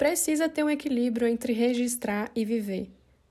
precisa ter um equilíbrio entre registrar e viver.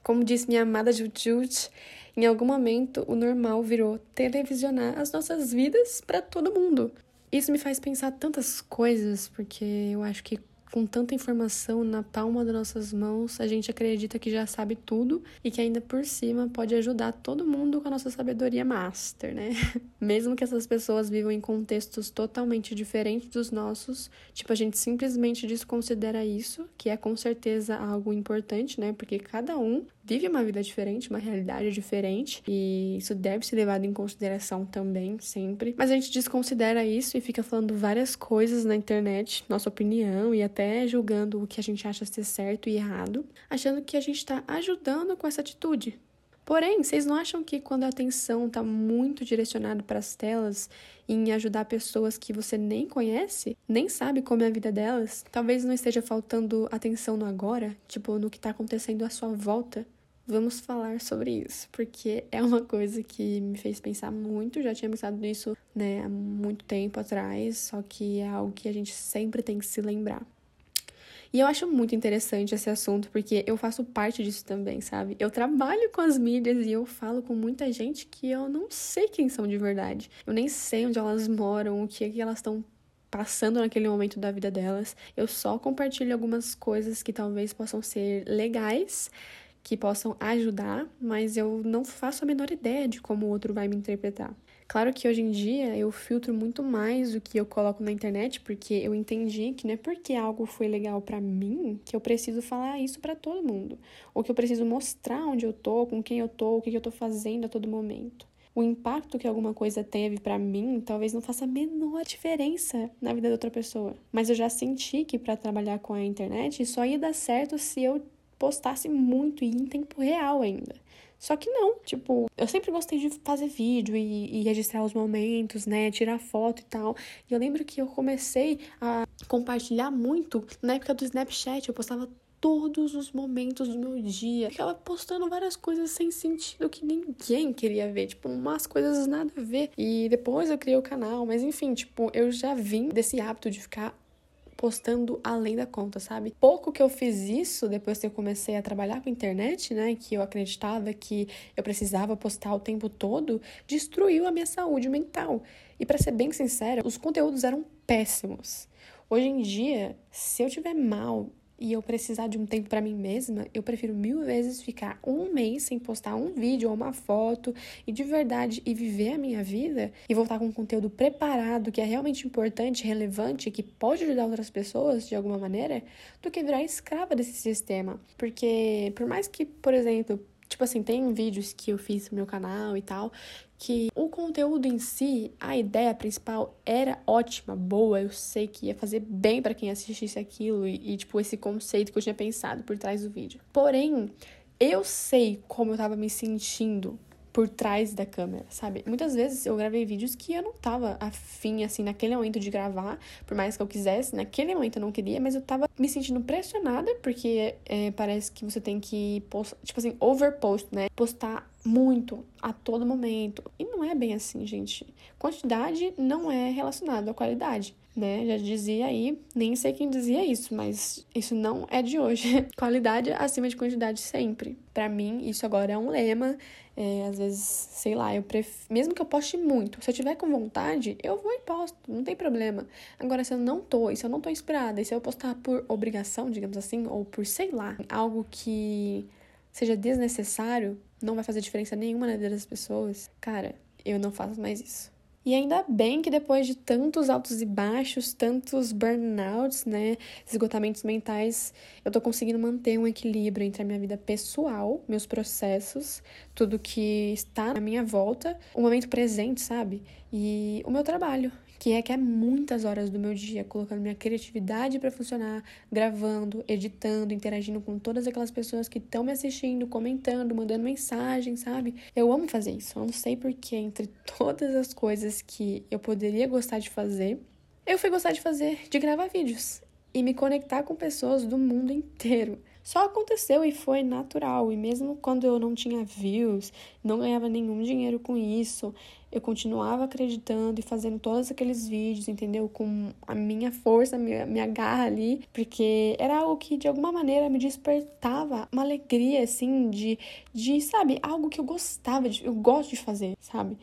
Como disse minha amada Jujut, em algum momento o normal virou televisionar as nossas vidas para todo mundo. Isso me faz pensar tantas coisas, porque eu acho que com tanta informação na palma das nossas mãos, a gente acredita que já sabe tudo e que ainda por cima pode ajudar todo mundo com a nossa sabedoria master, né? Mesmo que essas pessoas vivam em contextos totalmente diferentes dos nossos, tipo, a gente simplesmente desconsidera isso, que é com certeza algo importante, né? Porque cada um vive uma vida diferente, uma realidade diferente, e isso deve ser levado em consideração também, sempre. Mas a gente desconsidera isso e fica falando várias coisas na internet, nossa opinião, e até julgando o que a gente acha ser certo e errado, achando que a gente está ajudando com essa atitude. Porém, vocês não acham que quando a atenção está muito direcionada para as telas em ajudar pessoas que você nem conhece, nem sabe como é a vida delas, talvez não esteja faltando atenção no agora, tipo no que está acontecendo à sua volta? Vamos falar sobre isso, porque é uma coisa que me fez pensar muito. Já tinha pensado nisso né, há muito tempo atrás, só que é algo que a gente sempre tem que se lembrar. E eu acho muito interessante esse assunto, porque eu faço parte disso também, sabe? Eu trabalho com as mídias e eu falo com muita gente que eu não sei quem são de verdade. Eu nem sei onde elas moram, o que, é que elas estão passando naquele momento da vida delas. Eu só compartilho algumas coisas que talvez possam ser legais, que possam ajudar, mas eu não faço a menor ideia de como o outro vai me interpretar. Claro que hoje em dia eu filtro muito mais o que eu coloco na internet, porque eu entendi que não é porque algo foi legal para mim que eu preciso falar isso para todo mundo, ou que eu preciso mostrar onde eu tô, com quem eu tô, o que eu tô fazendo a todo momento. O impacto que alguma coisa teve para mim talvez não faça a menor diferença na vida da outra pessoa, mas eu já senti que para trabalhar com a internet só ia dar certo se eu postasse muito e em tempo real ainda. Só que não, tipo, eu sempre gostei de fazer vídeo e, e, registrar os momentos, né? Tirar foto e tal. E eu lembro que eu comecei a compartilhar muito na época do Snapchat. Eu postava todos os momentos do meu dia. Ficava postando várias coisas sem sentido que ninguém queria ver, tipo, umas coisas nada a ver. E depois eu criei o canal, mas enfim, tipo, eu já vim desse hábito de ficar postando além da conta, sabe? Pouco que eu fiz isso depois que eu comecei a trabalhar com internet, né, que eu acreditava que eu precisava postar o tempo todo, destruiu a minha saúde mental. E para ser bem sincera, os conteúdos eram péssimos. Hoje em dia, se eu tiver mal e eu precisar de um tempo para mim mesma, eu prefiro mil vezes ficar um mês sem postar um vídeo ou uma foto e de verdade e viver a minha vida e voltar com um conteúdo preparado que é realmente importante, relevante, que pode ajudar outras pessoas de alguma maneira, do que virar escrava desse sistema. Porque por mais que, por exemplo, Tipo assim, tem vídeos que eu fiz no meu canal e tal, que o conteúdo em si, a ideia principal era ótima, boa, eu sei que ia fazer bem para quem assistisse aquilo e, e, tipo, esse conceito que eu tinha pensado por trás do vídeo. Porém, eu sei como eu tava me sentindo por trás da câmera, sabe? Muitas vezes eu gravei vídeos que eu não tava afim, assim, naquele momento de gravar, por mais que eu quisesse, naquele momento eu não queria, mas eu tava me sentindo pressionada, porque é, parece que você tem que, post, tipo assim, overpost, né? Postar muito a todo momento. E não é bem assim, gente. Quantidade não é relacionado à qualidade né? Já dizia aí, nem sei quem dizia isso, mas isso não é de hoje. Qualidade acima de quantidade sempre. Para mim, isso agora é um lema. É, às vezes, sei lá, eu pref... mesmo que eu poste muito, se eu tiver com vontade, eu vou e posto, não tem problema. Agora, se eu não tô, e se eu não tô inspirada, e se eu postar por obrigação, digamos assim, ou por, sei lá, algo que seja desnecessário, não vai fazer diferença nenhuma na vida das pessoas, cara, eu não faço mais isso. E ainda bem que depois de tantos altos e baixos, tantos burnouts, né, esgotamentos mentais, eu tô conseguindo manter um equilíbrio entre a minha vida pessoal, meus processos, tudo que está na minha volta, o momento presente, sabe? E o meu trabalho, que requer muitas horas do meu dia, colocando minha criatividade para funcionar, gravando, editando, interagindo com todas aquelas pessoas que estão me assistindo, comentando, mandando mensagem, sabe? Eu amo fazer isso. Eu não sei porque, entre todas as coisas que eu poderia gostar de fazer, eu fui gostar de fazer, de gravar vídeos e me conectar com pessoas do mundo inteiro. Só aconteceu e foi natural. E mesmo quando eu não tinha views, não ganhava nenhum dinheiro com isso, eu continuava acreditando e fazendo todos aqueles vídeos, entendeu? Com a minha força, minha, minha garra ali, porque era algo que de alguma maneira me despertava uma alegria, assim, de, de sabe, algo que eu gostava, de, eu gosto de fazer, sabe?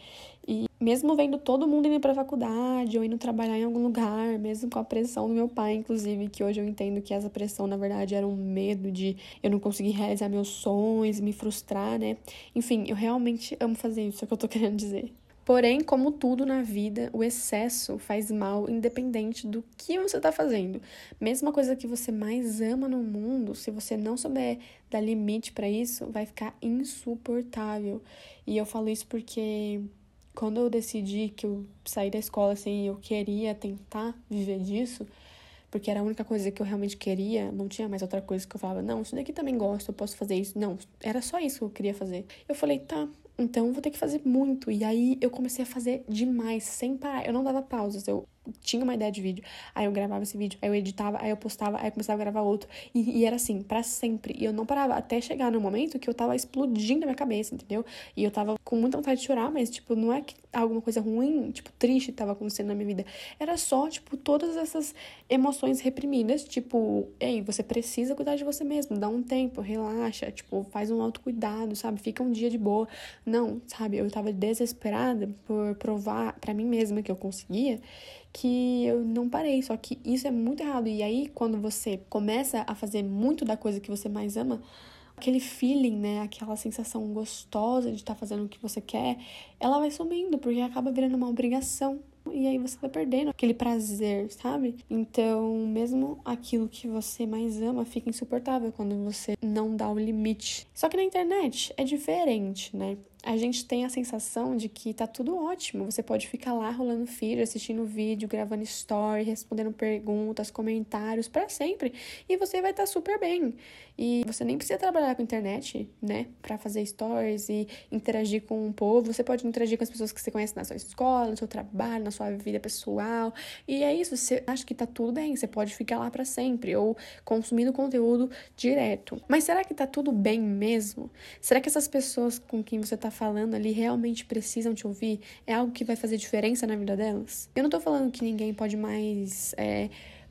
E mesmo vendo todo mundo indo pra faculdade ou indo trabalhar em algum lugar, mesmo com a pressão do meu pai, inclusive, que hoje eu entendo que essa pressão, na verdade, era um medo de eu não conseguir realizar meus sonhos, me frustrar, né? Enfim, eu realmente amo fazer isso, é o que eu tô querendo dizer. Porém, como tudo na vida, o excesso faz mal independente do que você está fazendo. Mesma coisa que você mais ama no mundo, se você não souber dar limite para isso, vai ficar insuportável. E eu falo isso porque quando eu decidi que eu saí da escola assim, eu queria tentar viver disso, porque era a única coisa que eu realmente queria, não tinha mais outra coisa que eu falava, não, isso daqui também gosto, eu posso fazer isso. Não, era só isso que eu queria fazer. Eu falei, tá, então vou ter que fazer muito. E aí eu comecei a fazer demais, sem parar. Eu não dava pausas, eu tinha uma ideia de vídeo, aí eu gravava esse vídeo, aí eu editava, aí eu postava, aí eu começava a gravar outro. E, e era assim, para sempre. E eu não parava até chegar no momento que eu tava explodindo na minha cabeça, entendeu? E eu tava com muita vontade de chorar, mas, tipo, não é que alguma coisa ruim, tipo, triste tava acontecendo na minha vida. Era só, tipo, todas essas emoções reprimidas, tipo, ei, você precisa cuidar de você mesmo, dá um tempo, relaxa, tipo, faz um autocuidado, sabe? Fica um dia de boa. Não, sabe? Eu tava desesperada por provar para mim mesma que eu conseguia que eu não parei. Só que isso é muito errado. E aí, quando você começa a fazer muito da coisa que você mais ama, aquele feeling, né, aquela sensação gostosa de estar tá fazendo o que você quer, ela vai sumindo, porque acaba virando uma obrigação. E aí você vai perdendo aquele prazer, sabe? Então, mesmo aquilo que você mais ama fica insuportável quando você não dá o limite. Só que na internet é diferente, né? A gente tem a sensação de que tá tudo ótimo. Você pode ficar lá rolando feed, assistindo vídeo, gravando story, respondendo perguntas, comentários para sempre e você vai estar tá super bem. E você nem precisa trabalhar com internet, né, para fazer stories e interagir com o povo. Você pode interagir com as pessoas que você conhece na sua escola, no seu trabalho, na sua vida pessoal. E é isso, você acha que tá tudo bem, você pode ficar lá para sempre ou consumindo conteúdo direto. Mas será que tá tudo bem mesmo? Será que essas pessoas com quem você tá tá falando ali realmente precisam te ouvir? É algo que vai fazer diferença na vida delas? Eu não tô falando que ninguém pode mais é,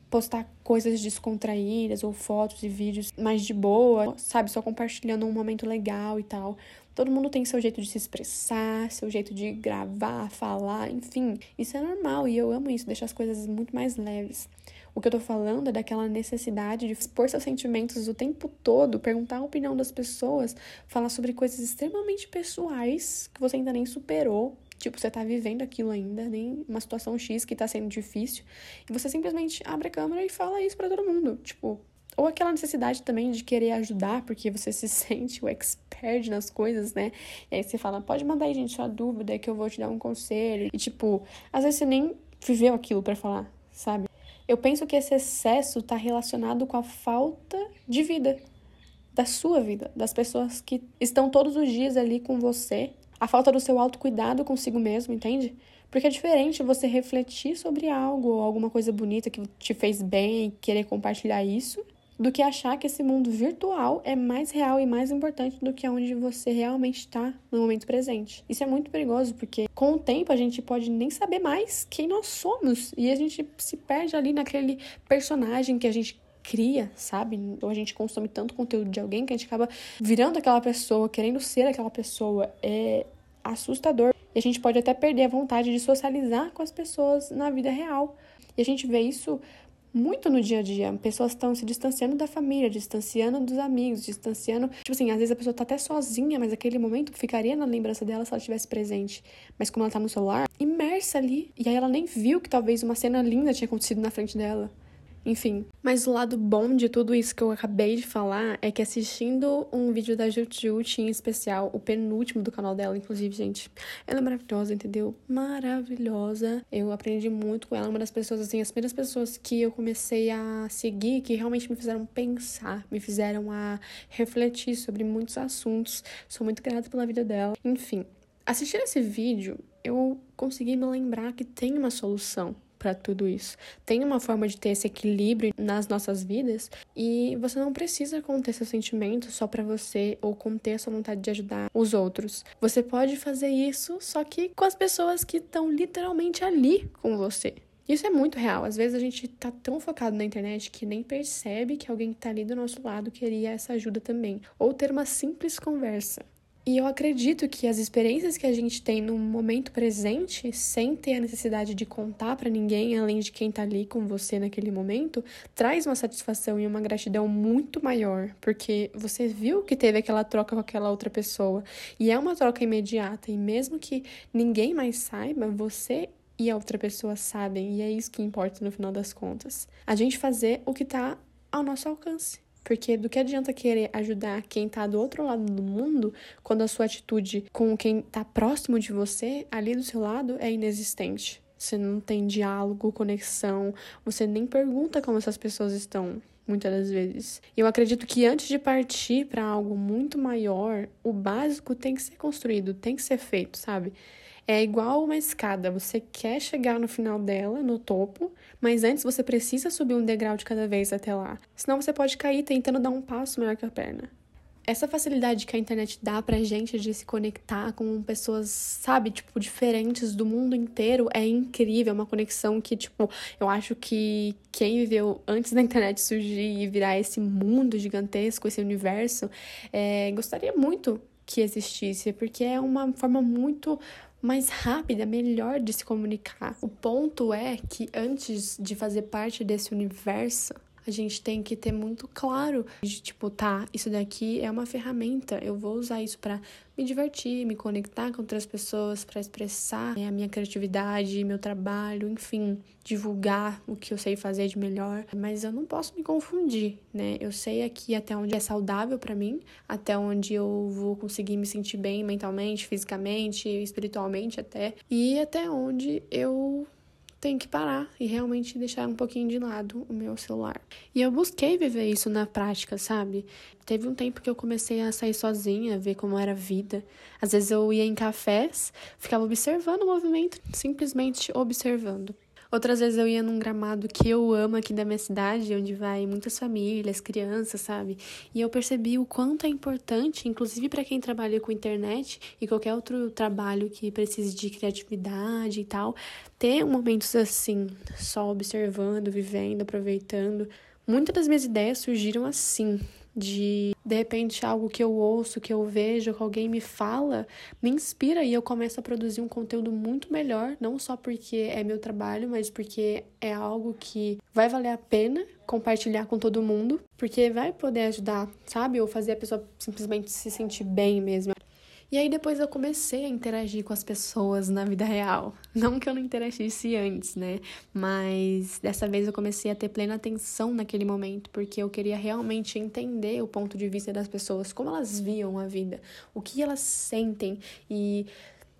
postar coisas descontraídas ou fotos e vídeos mais de boa, sabe? Só compartilhando um momento legal e tal. Todo mundo tem seu jeito de se expressar, seu jeito de gravar, falar, enfim. Isso é normal e eu amo isso, deixa as coisas muito mais leves. O que eu tô falando é daquela necessidade de expor seus sentimentos o tempo todo, perguntar a opinião das pessoas, falar sobre coisas extremamente pessoais que você ainda nem superou. Tipo, você tá vivendo aquilo ainda, nem uma situação X que tá sendo difícil. E você simplesmente abre a câmera e fala isso para todo mundo. Tipo, ou aquela necessidade também de querer ajudar, porque você se sente o expert nas coisas, né? E aí você fala, pode mandar aí, gente, sua dúvida, que eu vou te dar um conselho. E, tipo, às vezes você nem viveu aquilo para falar, sabe? Eu penso que esse excesso está relacionado com a falta de vida, da sua vida, das pessoas que estão todos os dias ali com você, a falta do seu autocuidado consigo mesmo, entende? Porque é diferente você refletir sobre algo alguma coisa bonita que te fez bem e querer compartilhar isso, do que achar que esse mundo virtual é mais real e mais importante do que onde você realmente está no momento presente. Isso é muito perigoso porque com o tempo a gente pode nem saber mais quem nós somos e a gente se perde ali naquele personagem que a gente cria, sabe? Ou a gente consome tanto conteúdo de alguém que a gente acaba virando aquela pessoa, querendo ser aquela pessoa. É assustador. E a gente pode até perder a vontade de socializar com as pessoas na vida real. E a gente vê isso muito no dia a dia. Pessoas estão se distanciando da família, distanciando dos amigos, distanciando. Tipo assim, às vezes a pessoa tá até sozinha, mas aquele momento ficaria na lembrança dela se ela estivesse presente. Mas como ela tá no celular, imersa ali. E aí ela nem viu que talvez uma cena linda tinha acontecido na frente dela. Enfim. Mas o lado bom de tudo isso que eu acabei de falar é que assistindo um vídeo da Jut em especial, o penúltimo do canal dela, inclusive, gente, ela é maravilhosa, entendeu? Maravilhosa. Eu aprendi muito com ela, uma das pessoas, assim, as primeiras pessoas que eu comecei a seguir, que realmente me fizeram pensar, me fizeram a refletir sobre muitos assuntos. Sou muito grata pela vida dela. Enfim, assistindo esse vídeo, eu consegui me lembrar que tem uma solução para tudo isso. Tem uma forma de ter esse equilíbrio nas nossas vidas e você não precisa conter seus sentimentos só para você ou conter a sua vontade de ajudar os outros. Você pode fazer isso só que com as pessoas que estão literalmente ali com você. Isso é muito real. Às vezes a gente tá tão focado na internet que nem percebe que alguém que tá ali do nosso lado queria essa ajuda também. Ou ter uma simples conversa. E eu acredito que as experiências que a gente tem no momento presente, sem ter a necessidade de contar para ninguém, além de quem tá ali com você naquele momento, traz uma satisfação e uma gratidão muito maior, porque você viu que teve aquela troca com aquela outra pessoa. E é uma troca imediata, e mesmo que ninguém mais saiba, você e a outra pessoa sabem, e é isso que importa no final das contas. A gente fazer o que tá ao nosso alcance. Porque do que adianta querer ajudar quem tá do outro lado do mundo quando a sua atitude com quem tá próximo de você, ali do seu lado, é inexistente? Você não tem diálogo, conexão, você nem pergunta como essas pessoas estão muitas das vezes. Eu acredito que antes de partir para algo muito maior, o básico tem que ser construído, tem que ser feito, sabe? É igual uma escada, você quer chegar no final dela, no topo, mas antes você precisa subir um degrau de cada vez até lá. Senão você pode cair tentando dar um passo maior que a perna. Essa facilidade que a internet dá pra gente de se conectar com pessoas, sabe, tipo, diferentes do mundo inteiro é incrível. É uma conexão que, tipo, eu acho que quem viveu antes da internet surgir e virar esse mundo gigantesco, esse universo, é, gostaria muito que existisse, porque é uma forma muito mais rápida, melhor de se comunicar. O ponto é que antes de fazer parte desse universo, a gente tem que ter muito claro de tipo, tá, isso daqui é uma ferramenta, eu vou usar isso para me divertir, me conectar com outras pessoas, para expressar né, a minha criatividade, meu trabalho, enfim, divulgar o que eu sei fazer de melhor. Mas eu não posso me confundir, né? Eu sei aqui até onde é saudável para mim, até onde eu vou conseguir me sentir bem mentalmente, fisicamente, espiritualmente até, e até onde eu tenho que parar e realmente deixar um pouquinho de lado o meu celular. E eu busquei viver isso na prática, sabe? Teve um tempo que eu comecei a sair sozinha, ver como era a vida. Às vezes eu ia em cafés, ficava observando o movimento, simplesmente observando. Outras vezes eu ia num gramado que eu amo aqui da minha cidade, onde vai muitas famílias, crianças, sabe? E eu percebi o quanto é importante, inclusive para quem trabalha com internet e qualquer outro trabalho que precise de criatividade e tal, ter momentos assim, só observando, vivendo, aproveitando. Muitas das minhas ideias surgiram assim, de de repente algo que eu ouço, que eu vejo, que alguém me fala, me inspira e eu começo a produzir um conteúdo muito melhor, não só porque é meu trabalho, mas porque é algo que vai valer a pena compartilhar com todo mundo, porque vai poder ajudar, sabe? Ou fazer a pessoa simplesmente se sentir bem mesmo. E aí depois eu comecei a interagir com as pessoas na vida real. Não que eu não interagisse antes, né? Mas dessa vez eu comecei a ter plena atenção naquele momento, porque eu queria realmente entender o ponto de vista das pessoas, como elas viam a vida, o que elas sentem e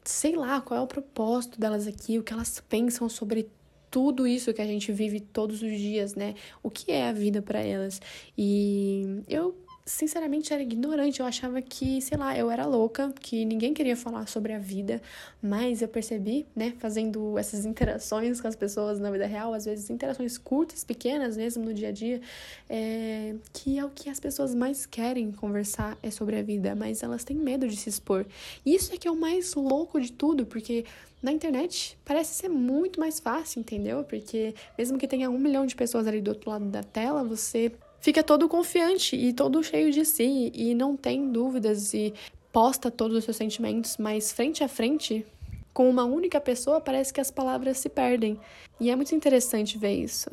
sei lá qual é o propósito delas aqui, o que elas pensam sobre tudo isso que a gente vive todos os dias, né? O que é a vida para elas? E eu sinceramente era ignorante. Eu achava que, sei lá, eu era louca, que ninguém queria falar sobre a vida, mas eu percebi, né, fazendo essas interações com as pessoas na vida real, às vezes interações curtas, pequenas mesmo no dia a dia, é, que é o que as pessoas mais querem conversar é sobre a vida, mas elas têm medo de se expor. E isso é que é o mais louco de tudo, porque na internet parece ser muito mais fácil, entendeu? Porque mesmo que tenha um milhão de pessoas ali do outro lado da tela, você fica todo confiante e todo cheio de si e não tem dúvidas e posta todos os seus sentimentos, mas frente a frente, com uma única pessoa, parece que as palavras se perdem. E é muito interessante ver isso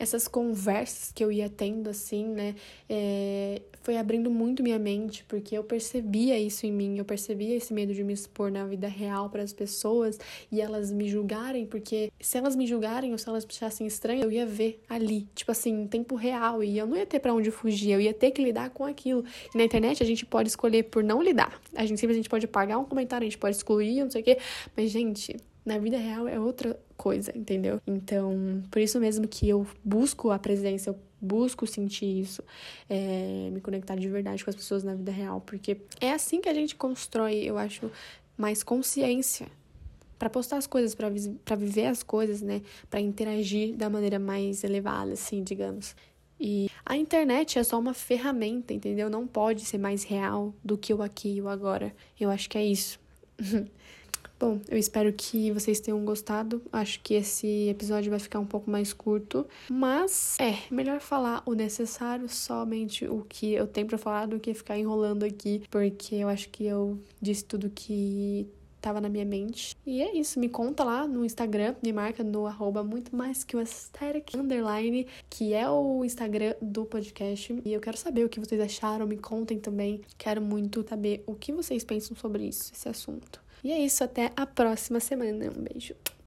essas conversas que eu ia tendo, assim, né, é, foi abrindo muito minha mente, porque eu percebia isso em mim, eu percebia esse medo de me expor na vida real para as pessoas e elas me julgarem, porque se elas me julgarem ou se elas me achassem estranha, eu ia ver ali, tipo assim, em tempo real, e eu não ia ter para onde fugir, eu ia ter que lidar com aquilo. E na internet a gente pode escolher por não lidar. A gente simplesmente pode pagar um comentário, a gente pode excluir, não sei o quê, mas gente, na vida real é outra coisa, entendeu? Então, por isso mesmo que eu busco a presença, eu busco sentir isso, é, me conectar de verdade com as pessoas na vida real, porque é assim que a gente constrói, eu acho, mais consciência para postar as coisas, para viver as coisas, né? Para interagir da maneira mais elevada, assim, digamos. E a internet é só uma ferramenta, entendeu? Não pode ser mais real do que o aqui e o agora. Eu acho que é isso. Bom, eu espero que vocês tenham gostado. Acho que esse episódio vai ficar um pouco mais curto, mas é melhor falar o necessário, somente o que eu tenho para falar, do que ficar enrolando aqui, porque eu acho que eu disse tudo que tava na minha mente. E é isso, me conta lá no Instagram, me marca no arroba muito mais que o aesthetic underline, que é o Instagram do podcast. E eu quero saber o que vocês acharam, me contem também. Quero muito saber o que vocês pensam sobre isso, esse assunto. E é isso, até a próxima semana. Um beijo.